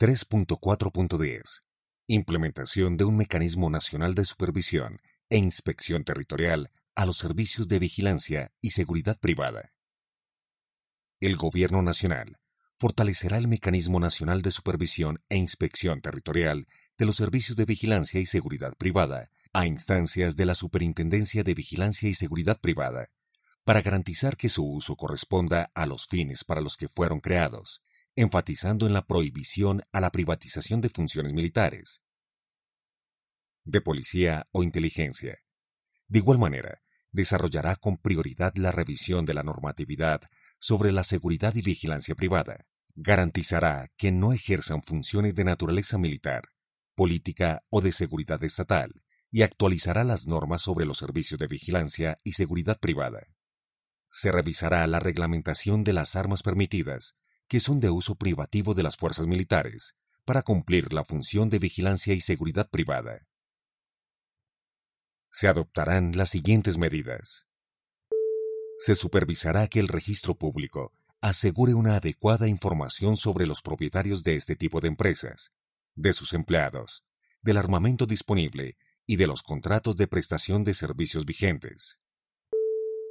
3.4.10 Implementación de un mecanismo nacional de supervisión e inspección territorial a los servicios de vigilancia y seguridad privada. El Gobierno Nacional fortalecerá el mecanismo nacional de supervisión e inspección territorial de los servicios de vigilancia y seguridad privada a instancias de la Superintendencia de Vigilancia y Seguridad Privada, para garantizar que su uso corresponda a los fines para los que fueron creados enfatizando en la prohibición a la privatización de funciones militares, de policía o inteligencia. De igual manera, desarrollará con prioridad la revisión de la normatividad sobre la seguridad y vigilancia privada. Garantizará que no ejerzan funciones de naturaleza militar, política o de seguridad estatal y actualizará las normas sobre los servicios de vigilancia y seguridad privada. Se revisará la reglamentación de las armas permitidas que son de uso privativo de las fuerzas militares para cumplir la función de vigilancia y seguridad privada. Se adoptarán las siguientes medidas. Se supervisará que el registro público asegure una adecuada información sobre los propietarios de este tipo de empresas, de sus empleados, del armamento disponible y de los contratos de prestación de servicios vigentes.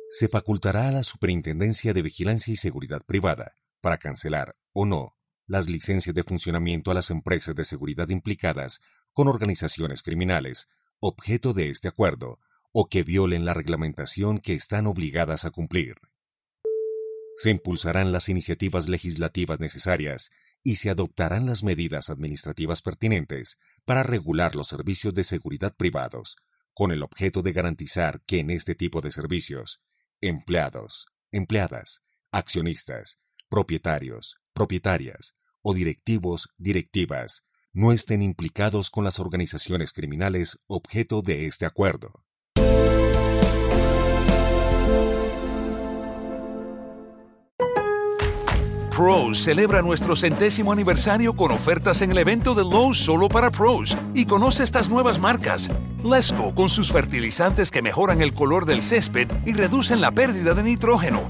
Se facultará a la Superintendencia de Vigilancia y Seguridad Privada para cancelar o no las licencias de funcionamiento a las empresas de seguridad implicadas con organizaciones criminales, objeto de este acuerdo, o que violen la reglamentación que están obligadas a cumplir. Se impulsarán las iniciativas legislativas necesarias y se adoptarán las medidas administrativas pertinentes para regular los servicios de seguridad privados, con el objeto de garantizar que en este tipo de servicios, empleados, empleadas, accionistas, propietarios, propietarias o directivos, directivas no estén implicados con las organizaciones criminales objeto de este acuerdo. Pros celebra nuestro centésimo aniversario con ofertas en el evento de Lowe's solo para pros y conoce estas nuevas marcas. Lesco con sus fertilizantes que mejoran el color del césped y reducen la pérdida de nitrógeno.